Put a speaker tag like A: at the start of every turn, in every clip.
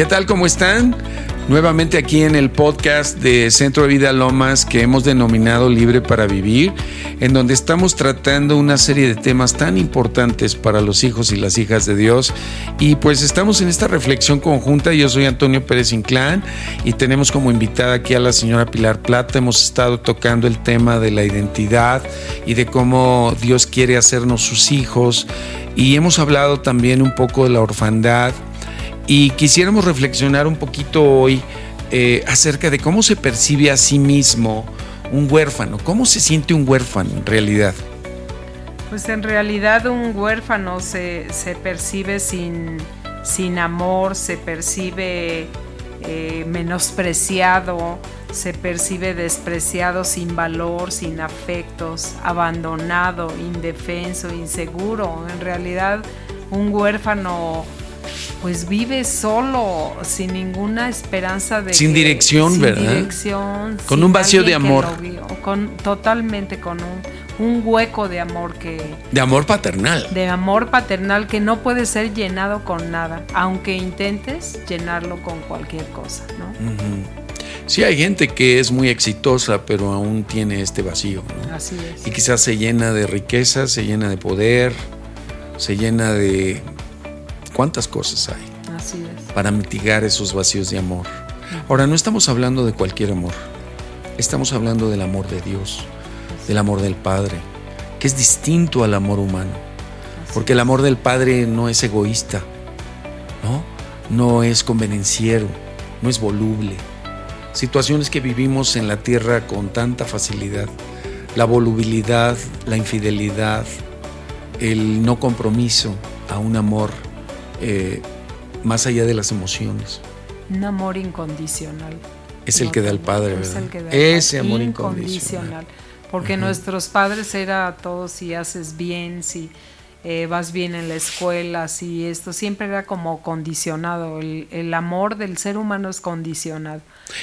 A: ¿Qué tal? ¿Cómo están? Nuevamente aquí en el podcast de Centro de Vida Lomas que hemos denominado Libre para Vivir, en donde estamos tratando una serie de temas tan importantes para los hijos y las hijas de Dios. Y pues estamos en esta reflexión conjunta. Yo soy Antonio Pérez Inclán y tenemos como invitada aquí a la señora Pilar Plata. Hemos estado tocando el tema de la identidad y de cómo Dios quiere hacernos sus hijos. Y hemos hablado también un poco de la orfandad y quisiéramos reflexionar un poquito hoy eh, acerca de cómo se percibe a sí mismo un huérfano, cómo se siente un huérfano en realidad.
B: Pues en realidad un huérfano se, percibe sin, sin, amor, se percibe eh, menospreciado, se percibe despreciado, sin valor, sin afectos, abandonado, indefenso, inseguro. En realidad un huérfano pues vive solo, sin ninguna esperanza de...
A: Sin dirección,
B: sin
A: ¿verdad?
B: Dirección.
A: Con un vacío de amor.
B: con, totalmente con un, un, hueco de amor que...
A: De amor paternal.
B: De amor paternal que no puede ser llenado con nada, aunque intentes llenarlo con cualquier cosa, ¿no?
A: Sí, hay gente que es muy exitosa, pero aún tiene este vacío. ¿no?
B: Así es.
A: Y quizás se llena de riqueza, se llena de poder, se llena de cuántas cosas hay
B: Así
A: para mitigar esos vacíos de amor. Ahora, no estamos hablando de cualquier amor, estamos hablando del amor de Dios, del amor del Padre, que es distinto al amor humano, porque el amor del Padre no es egoísta, ¿no? no es convenenciero, no es voluble. Situaciones que vivimos en la tierra con tanta facilidad, la volubilidad, la infidelidad, el no compromiso a un amor eh, más allá de las emociones.
B: Un amor incondicional.
A: Es el que da el Padre, ¿verdad? Ese amor incondicional.
B: Porque nuestros padres era todo si haces bien, si eh, vas bien en la escuela, si esto siempre era como condicionado. El, amor del ser humano es condicionado.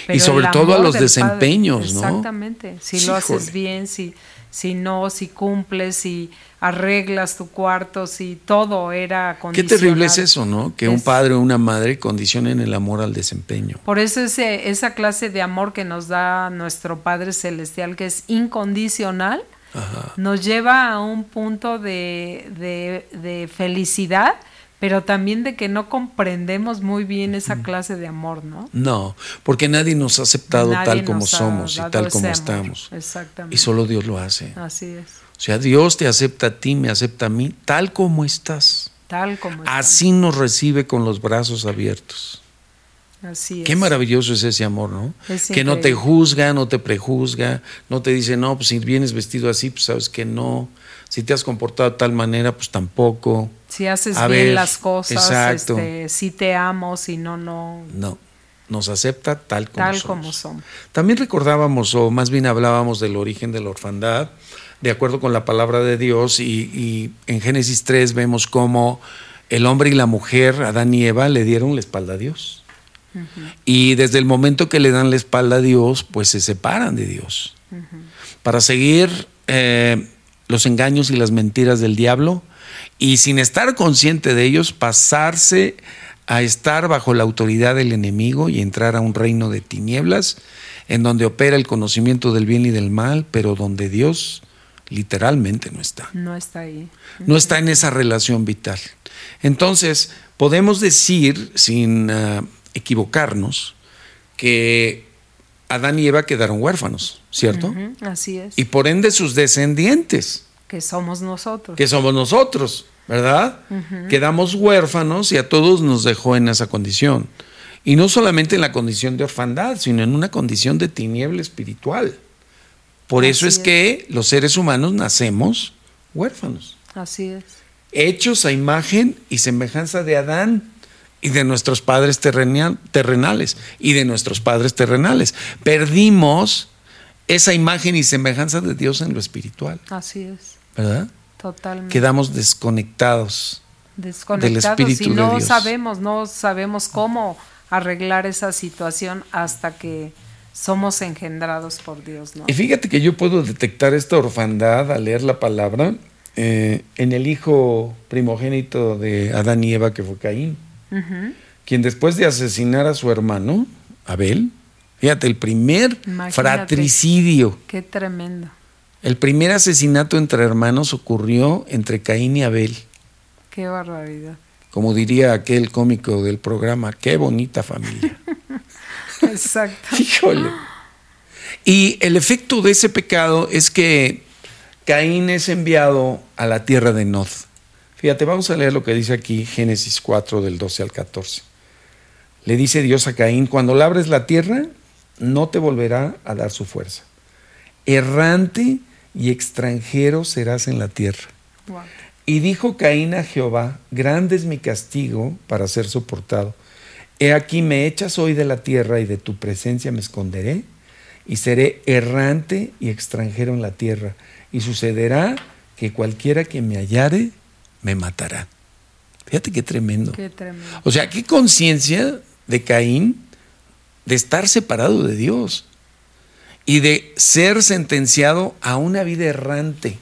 A: y sobre todo a los desempeños,
B: ¿no? Exactamente. Si lo haces bien, si si no, si cumples, si arreglas tu cuarto, si todo era condicionado.
A: Qué terrible es eso, ¿no? Que un padre o una madre condicionen el amor al desempeño.
B: Por eso ese, esa clase de amor que nos da nuestro Padre Celestial, que es incondicional, nos lleva a un punto de, de, de felicidad pero también de que no comprendemos muy bien esa clase de amor, ¿no?
A: No, porque nadie nos ha aceptado tal como somos y tal como estamos.
B: Exactamente.
A: Y solo Dios lo hace.
B: Así es.
A: O sea, Dios te acepta a ti, me acepta a mí, tal como estás.
B: Tal como estás.
A: Así nos recibe con los brazos abiertos.
B: Así es.
A: Qué maravilloso es ese amor, ¿no? que no te juzga, no te prejuzga, no te dice, no, pues si vienes vestido así, pues sabes que no. Si te has comportado de tal manera, pues tampoco.
B: Si haces bien las cosas, este, si te amo, si no, no.
A: No, nos acepta tal como
B: tal
A: somos.
B: como somos.
A: También recordábamos, o más bien hablábamos del origen de la orfandad, de acuerdo con la palabra de Dios, y, en Génesis 3 vemos cómo el hombre y la mujer, Adán y Eva, le dieron la espalda a Dios. Y desde el momento que le dan la espalda a Dios, pues se separan de Dios. Para seguir eh, los engaños y las mentiras del diablo y sin estar consciente de ellos pasarse a estar bajo la autoridad del enemigo y entrar a un reino de tinieblas en donde opera el conocimiento del bien y del mal, pero donde Dios literalmente no está.
B: No está ahí.
A: No está en esa relación vital. Entonces, podemos decir, sin ah, equivocarnos, que Adán y Eva quedaron huérfanos, ¿cierto?
B: así es.
A: Y por ende sus descendientes.
B: Que somos nosotros.
A: Que somos nosotros, ¿verdad? Quedamos huérfanos y a todos nos dejó en esa condición. Y no solamente en la condición de orfandad, sino en una condición de tiniebla espiritual. Por eso es, que los seres humanos nacemos huérfanos.
B: Así es.
A: Hechos a imagen y semejanza de Adán y de nuestros padres terrenales y de nuestros padres terrenales. Perdimos esa imagen y semejanza de Dios en lo espiritual.
B: Así es.
A: ¿Verdad?
B: Totalmente.
A: Quedamos desconectados,
B: desconectados del espíritu y no sabemos, no sabemos cómo arreglar esa situación hasta que somos engendrados por Dios, ¿no?
A: Y fíjate que yo puedo detectar esta orfandad al leer la palabra eh, en el hijo primogénito de Adán y Eva, que fue Caín. Quien después de asesinar a su hermano, Abel, fíjate, el primer fratricidio.
B: Qué tremendo.
A: El primer asesinato entre hermanos ocurrió entre Caín y Abel.
B: Qué barbaridad.
A: Como diría aquel cómico del programa, qué bonita familia.
B: Exacto.
A: Híjole. Y el efecto de ese pecado es que Caín es enviado a la tierra de Nod. Fíjate, vamos a leer lo que dice aquí Génesis 4 del 12 al 14. Le dice Dios a Caín, cuando labres la tierra, no te volverá a dar su fuerza. Errante y extranjero serás en la tierra. Y dijo Caín a Jehová, grande es mi castigo para ser soportado. He aquí me echas hoy de la tierra y de tu presencia me esconderé y seré errante y extranjero en la tierra. Y sucederá que cualquiera que me hallare me matará. Fíjate qué tremendo.
B: Qué tremendo.
A: O sea, qué conciencia de Caín de estar separado de Dios y de ser sentenciado a una vida errante,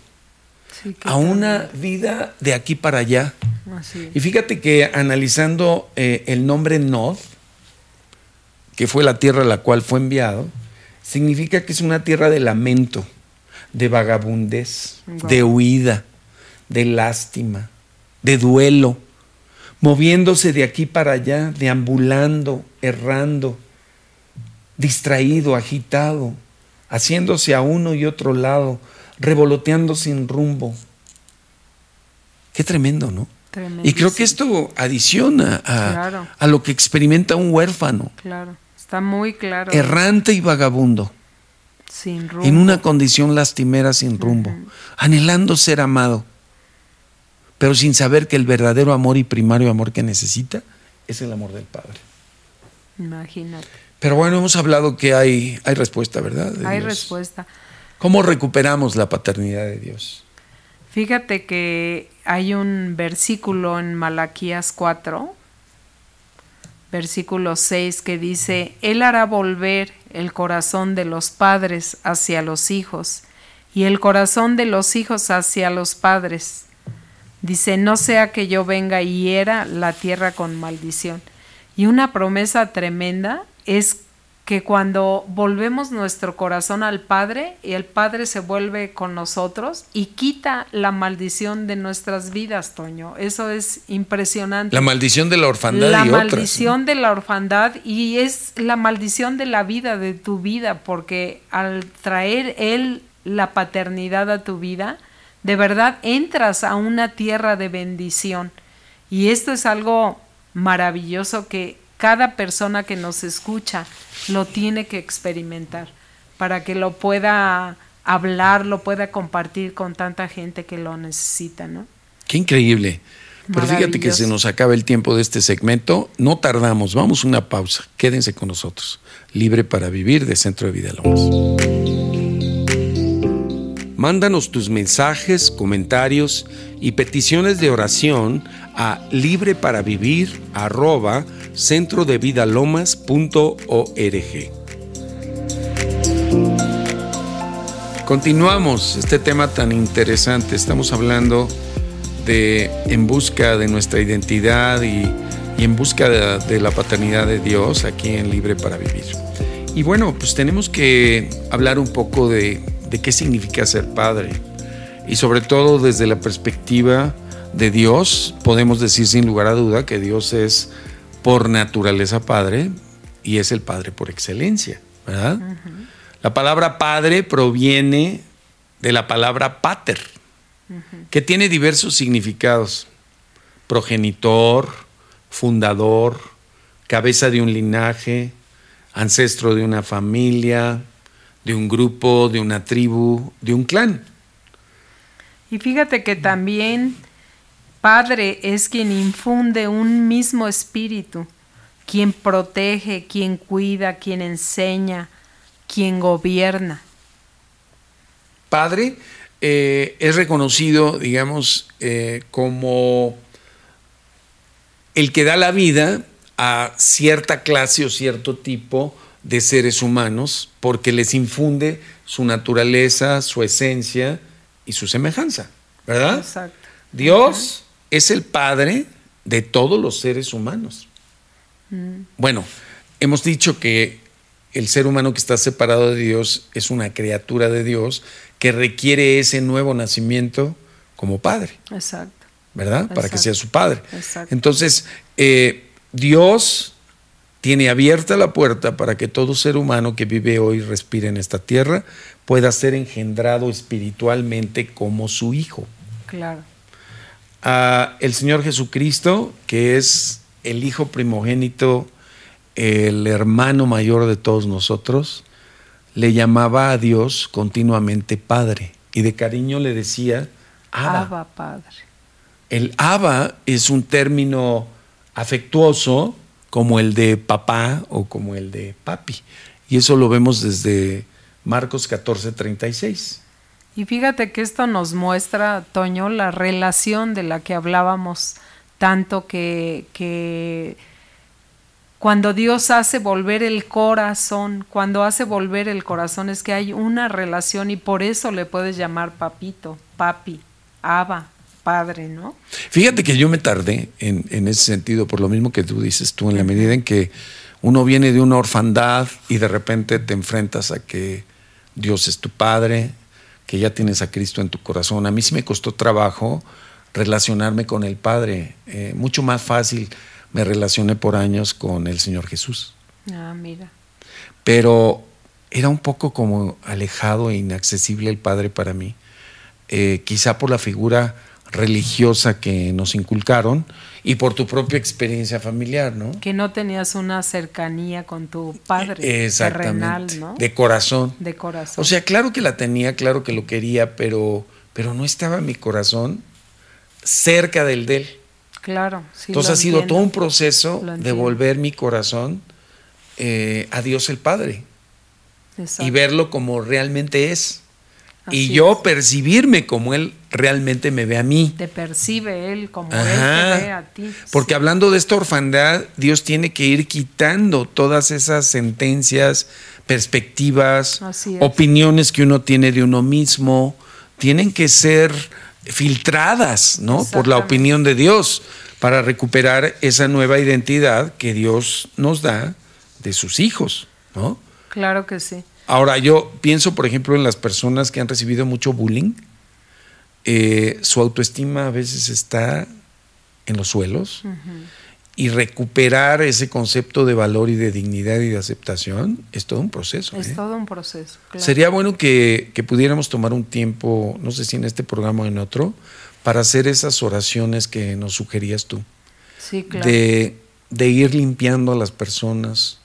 A: a una vida de aquí para allá. Y fíjate que analizando eh, el nombre Nod, que fue la tierra a la cual fue enviado, significa que es una tierra de lamento, de vagabundez, de huida, de lástima, de duelo, moviéndose de aquí para allá, deambulando, errando, distraído, agitado, haciéndose a uno y otro lado, revoloteando sin rumbo. Qué tremendo, ¿no? Y creo que esto adiciona a, a, lo que experimenta un huérfano.
B: Claro, está muy claro.
A: Errante y vagabundo.
B: Sin rumbo.
A: En una condición lastimera sin rumbo, anhelando ser amado pero sin saber que el verdadero amor y primario amor que necesita es el amor del Padre.
B: Imagínate.
A: Pero bueno, hemos hablado que hay, hay respuesta, ¿verdad?
B: hay respuesta.
A: ¿Cómo recuperamos la paternidad de Dios?
B: Fíjate que hay un versículo en Malaquías 4, versículo 6, que dice, Él hará volver el corazón de los padres hacia los hijos y el corazón de los hijos hacia los padres Dice, no sea que yo venga y hiera la tierra con maldición. Y una promesa tremenda es que cuando volvemos nuestro corazón al Padre y el Padre se vuelve con nosotros y quita la maldición de nuestras vidas, Toño. Eso es impresionante.
A: La maldición de la orfandad.
B: La maldición de la orfandad y es la maldición de la vida, de tu vida, porque al traer Él la paternidad a tu vida, de verdad entras a una tierra de bendición. Y esto es algo maravilloso que cada persona que nos escucha lo tiene que experimentar para que lo pueda hablar, lo pueda compartir con tanta gente que lo necesita, ¿no?
A: Qué increíble. Pero fíjate que se nos acaba el tiempo de este segmento. No tardamos, vamos a una pausa. Quédense con nosotros. Libre para vivir de Centro de Vida Lomas. Mándanos tus mensajes, comentarios y peticiones de oración a libreparavivir@centrodevidalomas.org. Continuamos este tema tan interesante. Estamos hablando de en busca de nuestra identidad y, en busca de, de la paternidad de Dios aquí en Libre para Vivir. Y bueno, pues tenemos que hablar un poco de de qué significa ser padre. Y sobre todo desde la perspectiva de Dios, podemos decir sin lugar a duda que Dios es por naturaleza padre y es el padre por excelencia, ¿verdad? La palabra padre proviene de la palabra pater, que tiene diversos significados. Progenitor, fundador, cabeza de un linaje, ancestro de una familia, de un grupo, de una tribu, de un clan.
B: Y fíjate que también Padre es quien infunde un mismo espíritu, quien protege, quien cuida, quien enseña, quien gobierna.
A: Padre eh, es reconocido, digamos, eh, como el que da la vida a cierta clase o cierto tipo de seres humanos porque les infunde su naturaleza, su esencia y su semejanza, ¿verdad?
B: Exacto.
A: Dios es el Padre de todos los seres humanos. Mm. Bueno, hemos dicho que el ser humano que está separado de Dios es una criatura de Dios que requiere ese nuevo nacimiento como padre.
B: Exacto.
A: ¿Verdad? Para que sea su padre. Entonces, eh, Dios tiene abierta la puerta para que todo ser humano que vive hoy respire en esta tierra pueda ser engendrado espiritualmente como su hijo.
B: Claro.
A: el Señor Jesucristo, que es el hijo primogénito, el hermano mayor de todos nosotros, le llamaba a Dios continuamente Padre y de cariño le decía Abba.
B: Padre.
A: El Abba es un término afectuoso como el de papá o como el de papi. Y eso lo vemos desde Marcos 14, 36.
B: Y fíjate que esto nos muestra, Toño, la relación de la que hablábamos tanto que, que cuando Dios hace volver el corazón, cuando hace volver el corazón es que hay una relación y por eso le puedes llamar papito, papi, aba, padre, ¿no?
A: Fíjate que yo me tardé en, en ese sentido, por lo mismo que tú dices tú, en la medida en que uno viene de una orfandad y de repente te enfrentas a que Dios es tu padre, que ya tienes a Cristo en tu corazón. A mí sí me costó trabajo relacionarme con el Padre, eh, mucho más fácil me relacioné por años con el Señor Jesús.
B: Ah, mira.
A: Pero era un poco como alejado e inaccesible el Padre para mí, eh, quizá por la figura religiosa que nos inculcaron y por tu propia experiencia familiar, ¿no?
B: Que no tenías una cercanía con tu padre terrenal, ¿no?
A: De corazón.
B: De corazón.
A: O sea, claro que la tenía, claro que lo quería, pero, pero no estaba mi corazón cerca del de él.
B: Claro.
A: Sí, Entonces ha sido todo un proceso de volver mi corazón eh, a Dios el Padre y verlo como realmente es. y yo percibirme como Él realmente me ve a mí.
B: Te percibe Él como Él te ve a ti.
A: Porque hablando de esta orfandad, Dios tiene que ir quitando todas esas sentencias, perspectivas, opiniones que uno tiene de uno mismo. Tienen que ser filtradas, ¿no? Por la opinión de Dios para recuperar esa nueva identidad que Dios nos da de sus hijos, ¿no?
B: Claro que sí.
A: Ahora, yo pienso, por ejemplo, en las personas que han recibido mucho bullying. Eh, su autoestima a veces está en los suelos y recuperar ese concepto de valor y de dignidad y de aceptación es todo un proceso.
B: Es
A: ¿eh?
B: todo un proceso.
A: Sería bueno que, pudiéramos tomar un tiempo, no sé si en este programa o en otro, para hacer esas oraciones que nos sugerías tú.
B: Sí, claro.
A: De, ir limpiando a las personas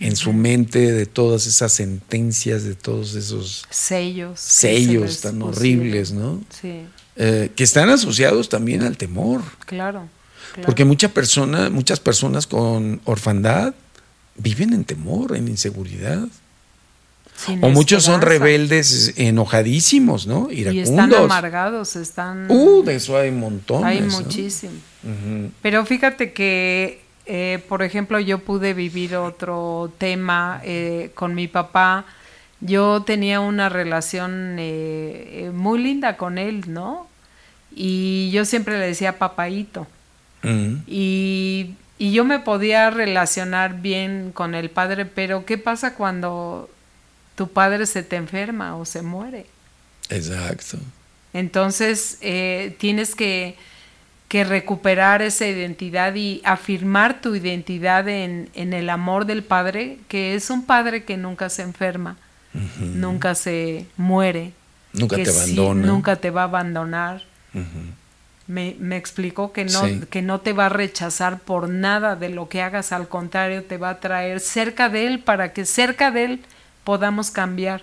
A: en su mente de todas esas sentencias, de todos esos
B: sellos.
A: Sellos tan horribles, ¿no?
B: Sí.
A: Eh, que están asociados también al temor.
B: Claro.
A: Porque mucha persona, muchas personas con orfandad viven en temor, en inseguridad. o muchos son rebeldes, enojadísimos, ¿no? Iracundos. Y
B: están amargados, están...
A: Uh, de eso hay montones.
B: Hay muchísimo. Pero fíjate que, eh, por ejemplo, yo pude vivir otro tema eh, con mi papá. Yo tenía una relación eh, muy linda con él, ¿no? Y yo siempre le decía papaito. Y, yo me podía relacionar bien con el padre, pero ¿qué pasa cuando tu padre se te enferma o se muere?
A: Exacto.
B: Entonces eh, tienes que, recuperar esa identidad y afirmar tu identidad en, el amor del Padre, que es un Padre que nunca se enferma, nunca se muere.
A: Nunca te abandona.
B: nunca te va a abandonar me, me explicó que no, que no te va a rechazar por nada de lo que hagas, al contrario, te va a traer cerca de él para que cerca de él podamos cambiar.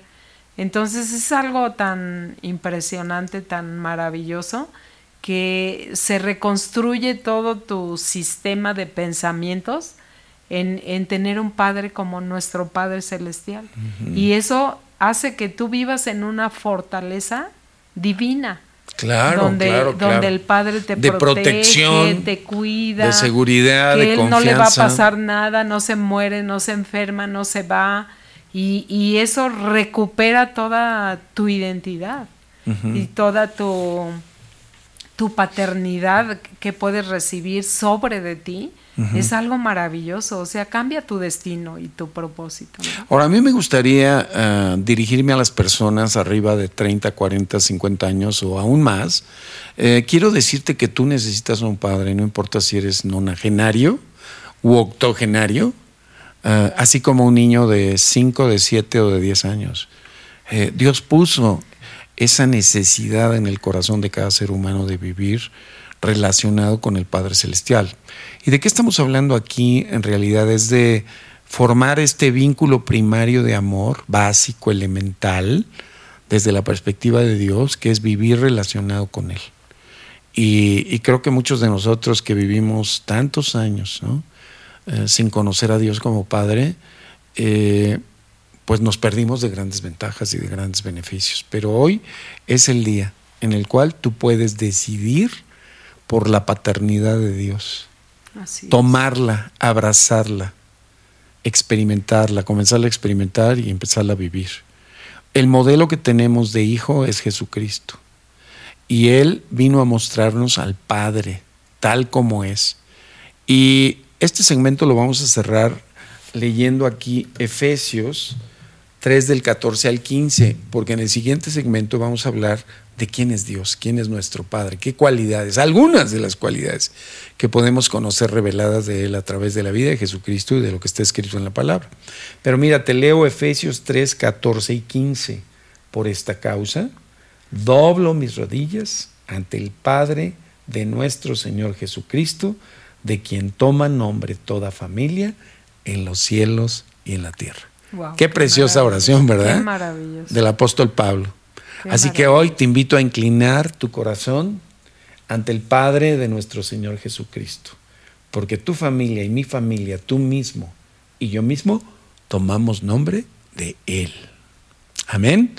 B: Entonces es algo tan impresionante, tan maravilloso, que se reconstruye todo tu sistema de pensamientos en, en tener un Padre como nuestro Padre Celestial. Y eso hace que tú vivas en una fortaleza divina.
A: Claro,
B: donde,
A: claro,
B: donde el padre te
A: de
B: protege,
A: protección,
B: te cuida,
A: de seguridad,
B: que
A: de
B: él
A: confianza.
B: no le va a pasar nada, no se muere, no se enferma, no se va. Y, y eso recupera toda tu identidad y toda tu tu paternidad que puedes recibir sobre de ti, es algo maravilloso. O sea, cambia tu destino y tu propósito.
A: Ahora, a mí me gustaría eh, dirigirme a las personas arriba de 30, 40, 50 años o aún más. Eh, quiero decirte que tú necesitas un padre, no importa si eres nonagenario u octogenario, eh, así como un niño de 5, de 7 o de 10 años. Dios puso esa necesidad en el corazón de cada ser humano de vivir relacionado con el Padre Celestial. ¿Y de qué estamos hablando aquí? En realidad es de formar este vínculo primario de amor, básico, elemental, desde la perspectiva de Dios, que es vivir relacionado con Él. Y, creo que muchos de nosotros que vivimos tantos años eh, sin conocer a Dios como Padre, eh, pues nos perdimos de grandes ventajas y de grandes beneficios. Pero hoy es el día en el cual tú puedes decidir por la paternidad de Dios. Tomarla, abrazarla, experimentarla, comenzarla a experimentar y empezarla a vivir. El modelo que tenemos de hijo es Jesucristo. Y Él vino a mostrarnos al Padre tal como es. Y este segmento lo vamos a cerrar leyendo aquí Efesios 3 del 14 al 15, porque en el siguiente segmento vamos a hablar de quién es Dios, quién es nuestro Padre, qué cualidades, algunas de las cualidades que podemos conocer reveladas de Él a través de la vida de Jesucristo y de lo que está escrito en la palabra. Pero mira, te leo Efesios 3, 14 y 15. Por esta causa, doblo mis rodillas ante el Padre de nuestro Señor Jesucristo, de quien toma nombre toda familia en los cielos y en la tierra qué, preciosa oración, ¿verdad?
B: Qué
A: Del apóstol Pablo. Así que hoy te invito a inclinar tu corazón ante el Padre de nuestro Señor Jesucristo, porque tu familia y mi familia, tú mismo y yo mismo, tomamos nombre de Él. Amén.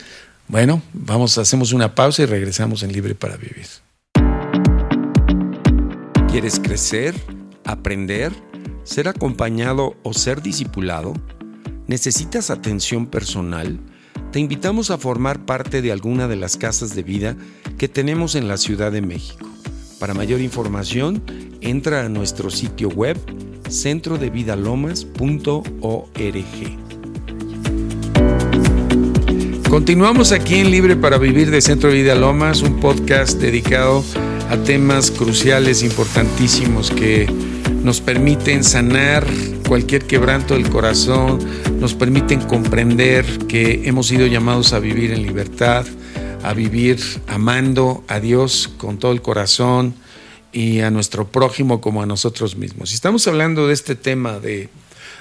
A: Bueno, vamos, hacemos una pausa y regresamos en Libre para Vivir. ¿Quieres crecer, aprender, ser acompañado o ser discipulado? ¿Necesitas atención personal? Te invitamos a formar parte de alguna de las casas de vida que tenemos en la Ciudad de México. Para mayor información, entra a nuestro sitio web centrodevidalomas.org. Continuamos aquí en Libre para Vivir de Centro de Vida Lomas, un podcast dedicado a temas cruciales, importantísimos que nos permiten sanar cualquier quebranto del corazón, nos permiten comprender que hemos sido llamados a vivir en libertad, a vivir amando a Dios con todo el corazón y a nuestro prójimo como a nosotros mismos. Estamos hablando de este tema de,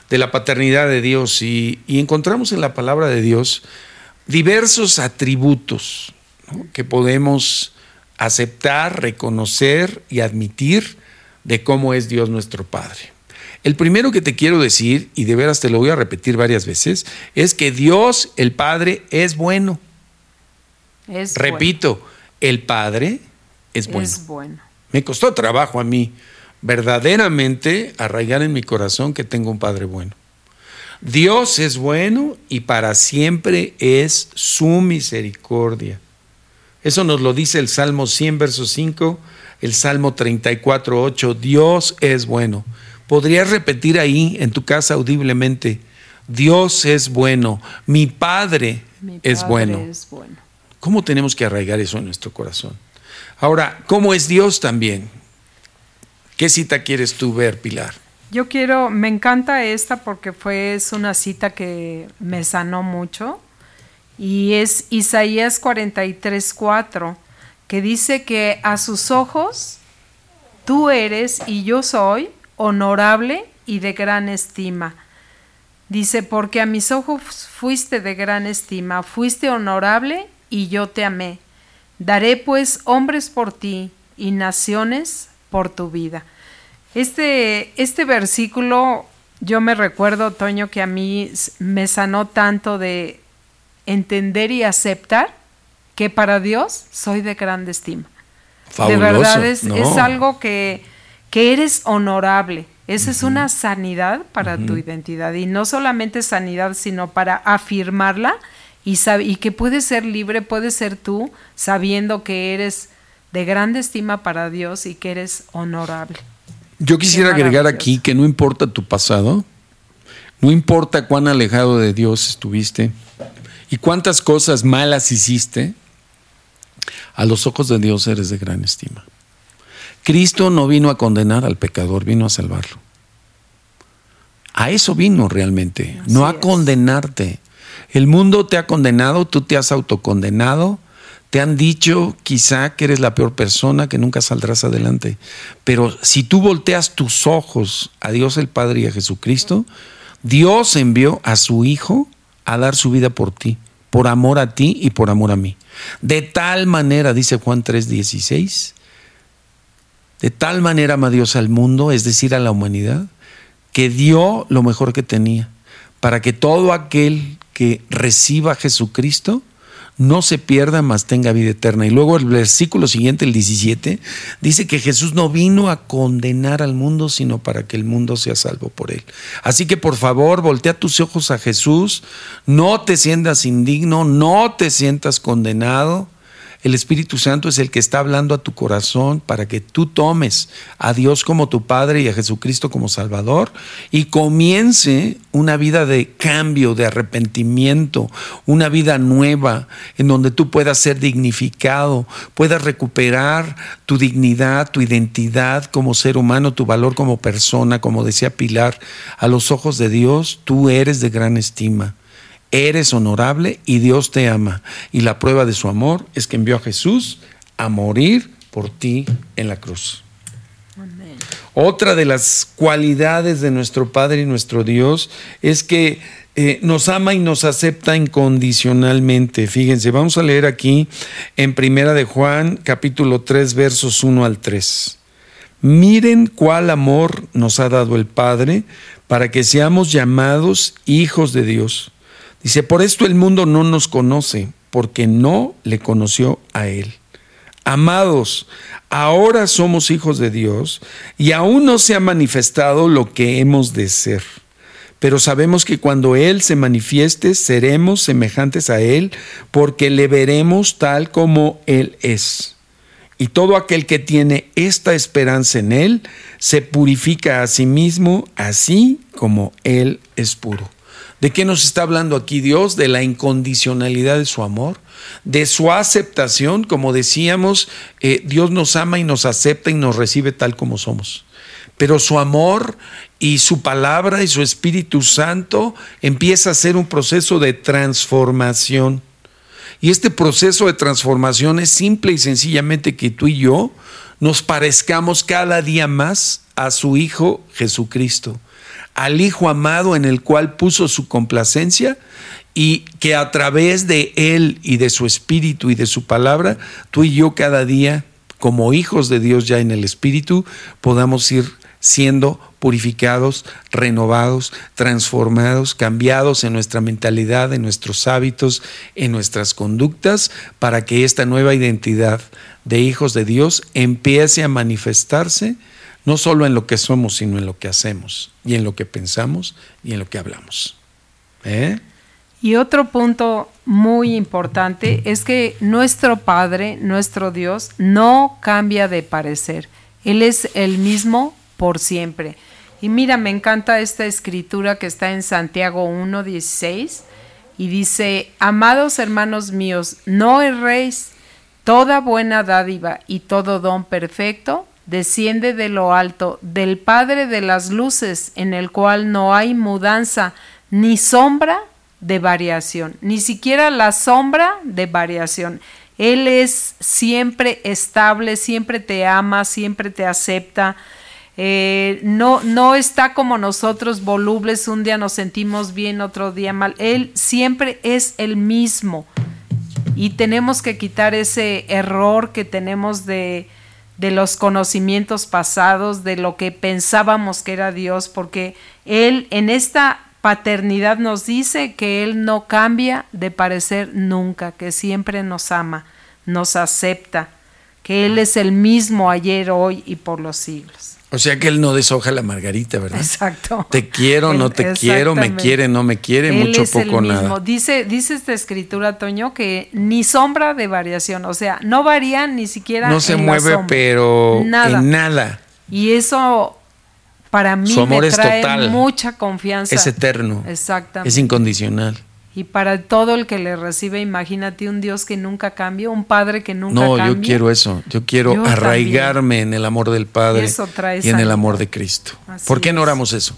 A: la paternidad de Dios y, encontramos en la palabra de Dios diversos atributos que podemos aceptar, reconocer y admitir de cómo es Dios nuestro Padre. El primero que te quiero decir, y de veras te lo voy a repetir varias veces, es que Dios, el Padre, es bueno.
B: Es
A: Repito, el Padre es bueno.
B: Es bueno.
A: Me costó trabajo a mí verdaderamente arraigar en mi corazón que tengo un Padre bueno. Dios es bueno y para siempre es su misericordia. Eso nos lo dice el Salmo 100, verso 5 el Salmo 34, 8, Dios es bueno. Podrías repetir ahí en tu casa audiblemente, Dios es bueno, mi Padre, es, bueno.
B: es bueno.
A: ¿Cómo tenemos que arraigar eso en nuestro corazón? Ahora, ¿cómo es Dios también? ¿Qué cita quieres tú ver, Pilar?
B: Yo quiero, me encanta esta porque fue es una cita que me sanó mucho y es Isaías 43, 4 que dice que a sus ojos tú eres y yo soy honorable y de gran estima. Dice, porque a mis ojos fuiste de gran estima, fuiste honorable y yo te amé. Daré pues hombres por ti y naciones por tu vida. Este, este versículo, yo me recuerdo, Toño, que a mí me sanó tanto de entender y aceptar que para Dios soy de grande estima. de verdad es, algo que, que, eres honorable. Esa es una sanidad para tu identidad. Y no solamente sanidad, sino para afirmarla y, y que puedes ser libre, puedes ser tú, sabiendo que eres de grande estima para Dios y que eres honorable.
A: Yo quisiera agregar aquí que no importa tu pasado, no importa cuán alejado de Dios estuviste y cuántas cosas malas hiciste, a los ojos de Dios eres de gran estima. Cristo no vino a condenar al pecador, vino a salvarlo. A eso vino realmente, no a condenarte. El mundo te ha condenado, tú te has autocondenado, te han dicho quizá que eres la peor persona, que nunca saldrás adelante. Pero si tú volteas tus ojos a Dios el Padre y a Jesucristo, Dios envió a su Hijo a dar su vida por ti, por amor a ti y por amor a mí. De tal manera, dice Juan 3:16, de tal manera ama Dios al mundo, es decir, a la humanidad, que dio lo mejor que tenía, para que todo aquel que reciba a Jesucristo no se pierda, mas tenga vida eterna. Y luego el versículo siguiente, el 17, dice que Jesús no vino a condenar al mundo, sino para que el mundo sea salvo por él. Así que por favor, voltea tus ojos a Jesús, no te sientas indigno, no te sientas condenado. El Espíritu Santo es el que está hablando a tu corazón para que tú tomes a Dios como tu Padre y a Jesucristo como Salvador y comience una vida de cambio, de arrepentimiento, una vida nueva en donde tú puedas ser dignificado, puedas recuperar tu dignidad, tu identidad como ser humano, tu valor como persona, como decía Pilar, a los ojos de Dios, tú eres de gran estima eres honorable y Dios te ama. Y la prueba de su amor es que envió a Jesús a morir por ti en la cruz. Otra de las cualidades de nuestro Padre y nuestro Dios es que eh, nos ama y nos acepta incondicionalmente. Fíjense, vamos a leer aquí en Primera de Juan, capítulo 3, versos 1 al 3. Miren cuál amor nos ha dado el Padre para que seamos llamados hijos de Dios. Dice, por esto el mundo no nos conoce, porque no le conoció a Él. Amados, ahora somos hijos de Dios y aún no se ha manifestado lo que hemos de ser. Pero sabemos que cuando Él se manifieste, seremos semejantes a Él, porque le veremos tal como Él es. Y todo aquel que tiene esta esperanza en Él, se purifica a sí mismo, así como Él es puro. ¿De qué nos está hablando aquí Dios? De la incondicionalidad de su amor, de su aceptación. Como decíamos, eh, Dios nos ama y nos acepta y nos recibe tal como somos. Pero su amor y su palabra y su Espíritu Santo empieza a ser un proceso de transformación. Y este proceso de transformación es simple y sencillamente que tú y yo nos parezcamos cada día más a su Hijo Jesucristo al Hijo amado en el cual puso su complacencia y que a través de Él y de su Espíritu y de su palabra, tú y yo cada día, como hijos de Dios ya en el Espíritu, podamos ir siendo purificados, renovados, transformados, cambiados en nuestra mentalidad, en nuestros hábitos, en nuestras conductas, para que esta nueva identidad de hijos de Dios empiece a manifestarse no solo en lo que somos, sino en lo que hacemos, y en lo que pensamos, y en lo que hablamos. ¿Eh?
B: Y otro punto muy importante es que nuestro Padre, nuestro Dios, no cambia de parecer. Él es el mismo por siempre. Y mira, me encanta esta escritura que está en Santiago 1.16 y dice, amados hermanos míos, no erréis, toda buena dádiva y todo don perfecto desciende de lo alto, del Padre de las luces, en el cual no hay mudanza ni sombra de variación, ni siquiera la sombra de variación. Él es siempre estable, siempre te ama, siempre te acepta. Eh, no, no está como nosotros volubles, un día nos sentimos bien, otro día mal. Él siempre es el mismo. Y tenemos que quitar ese error que tenemos de, de los conocimientos pasados, de lo que pensábamos que era Dios, porque Él en esta paternidad nos dice que Él no cambia de parecer nunca, que siempre nos ama, nos acepta, que Él es el mismo ayer, hoy y por los siglos.
A: O sea que él no deshoja la margarita, ¿verdad?
B: Exacto.
A: Te quiero, no te quiero, me quiere, no me quiere, mucho poco nada.
B: Dice, dice esta escritura, Toño, que ni sombra de variación, o sea, no varía ni siquiera.
A: No se mueve, pero nada. en nada.
B: Y eso para mí me trae mucha confianza.
A: Es eterno.
B: Exactamente.
A: Es incondicional.
B: Y para todo el que le recibe, imagínate un Dios que nunca cambia, un Padre que nunca cambia.
A: No, yo quiero eso. Yo quiero arraigarme en el amor del Padre y en el amor de Cristo. ¿Por qué no oramos eso?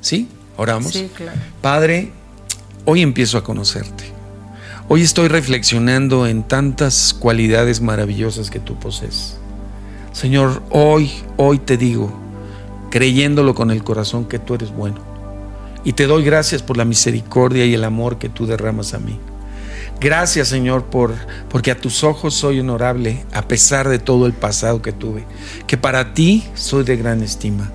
A: ¿Sí? ¿Oramos?
B: Sí, claro.
A: Padre, hoy empiezo a conocerte. Hoy estoy reflexionando en tantas cualidades maravillosas que tú posees. Señor, hoy, hoy te digo, creyéndolo con el corazón que tú eres bueno y te doy gracias por la misericordia y el amor que tú derramas a mí. Gracias Señor por porque a tus ojos soy honorable a pesar de todo el pasado que tuve, que para ti soy de gran estima.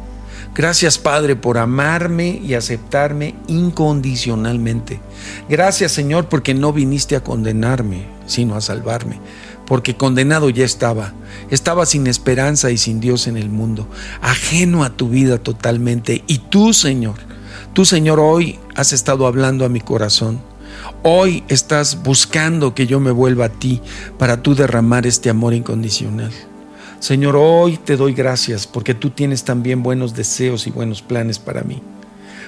A: Gracias Padre por amarme y aceptarme incondicionalmente. Gracias Señor porque no viniste a condenarme, sino a salvarme, porque condenado ya estaba. Estaba sin esperanza y sin Dios en el mundo, ajeno a tu vida totalmente. Y tú Señor Tú, Señor, hoy has estado hablando a mi corazón. Hoy estás buscando que yo me vuelva a ti para tú derramar este amor incondicional. Señor, hoy te doy gracias porque tú tienes también buenos deseos y buenos planes para mí.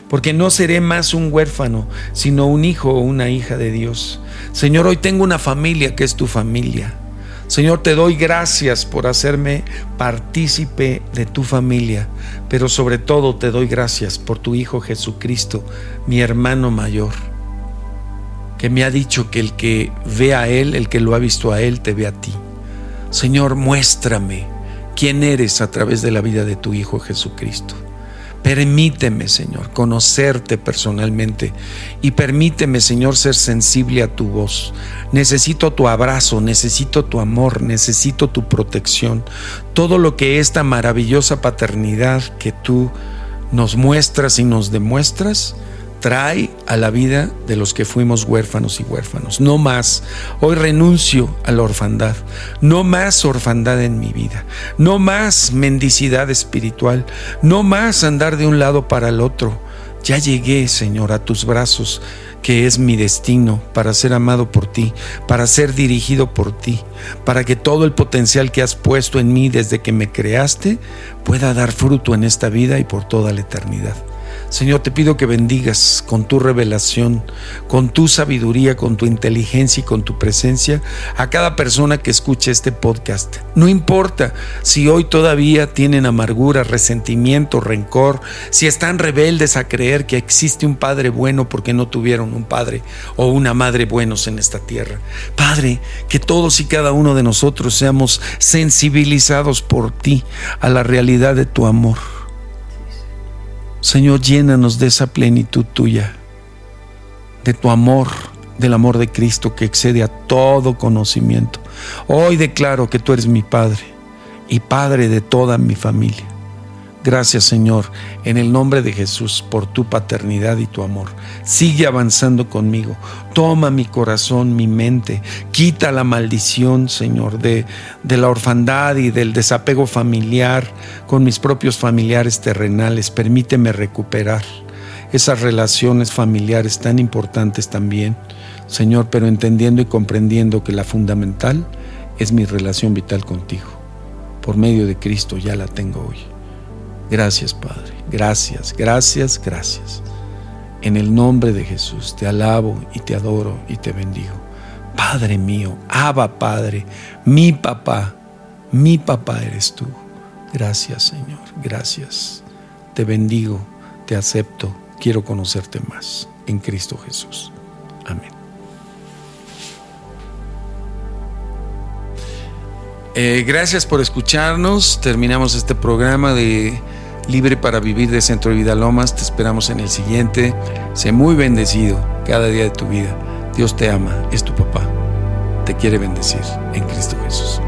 A: Porque no seré más un huérfano, sino un hijo o una hija de Dios. Señor, hoy tengo una familia que es tu familia. Señor, te doy gracias por hacerme partícipe de tu familia, pero sobre todo te doy gracias por tu Hijo Jesucristo, mi hermano mayor, que me ha dicho que el que ve a Él, el que lo ha visto a Él, te ve a ti. Señor, muéstrame quién eres a través de la vida de tu Hijo Jesucristo. Permíteme, Señor, conocerte personalmente y permíteme, Señor, ser sensible a tu voz. Necesito tu abrazo, necesito tu amor, necesito tu protección. Todo lo que esta maravillosa paternidad que tú nos muestras y nos demuestras, trae a la vida de los que fuimos huérfanos y huérfanos. No más. Hoy renuncio a la orfandad. No más orfandad en mi vida. No más mendicidad espiritual. No más andar de un lado para el otro. Ya llegué, Señor, a tus brazos, que es mi destino para ser amado por ti, para ser dirigido por ti, para que todo el potencial que has puesto en mí desde que me creaste pueda dar fruto en esta vida y por toda la eternidad. Señor, te pido que bendigas con tu revelación, con tu sabiduría, con tu inteligencia y con tu presencia a cada persona que escuche este podcast. No importa si hoy todavía tienen amargura, resentimiento, rencor, si están rebeldes a creer que existe un Padre bueno porque no tuvieron un Padre o una Madre buenos en esta tierra. Padre, que todos y cada uno de nosotros seamos sensibilizados por ti a la realidad de tu amor Señor, llénanos de esa plenitud tuya, de tu amor, del amor de Cristo que excede a todo conocimiento. Hoy declaro que tú eres mi Padre y Padre de toda mi familia. Gracias Señor, en el nombre de Jesús, por tu paternidad y tu amor. Sigue avanzando conmigo. Toma mi corazón, mi mente. Quita la maldición, Señor, de, la orfandad y del desapego familiar con mis propios familiares terrenales. Permíteme recuperar esas relaciones familiares tan importantes también, Señor, pero entendiendo y comprendiendo que la fundamental es mi relación vital contigo. Por medio de Cristo ya la tengo hoy. Gracias, Padre. Gracias, gracias, gracias. En el nombre de Jesús te alabo y te adoro y te bendigo. Padre mío, Abba Padre, mi papá, mi papá eres tú. Gracias, Señor, gracias. Te bendigo, te acepto, quiero conocerte más. En Cristo Jesús. Amén. Eh, gracias por escucharnos. Terminamos este programa de libre para vivir de Centro de Vida Lomas. Te esperamos en el siguiente. Sé muy bendecido cada día de tu vida. Dios te ama, es tu papá. Te quiere bendecir en Cristo Jesús.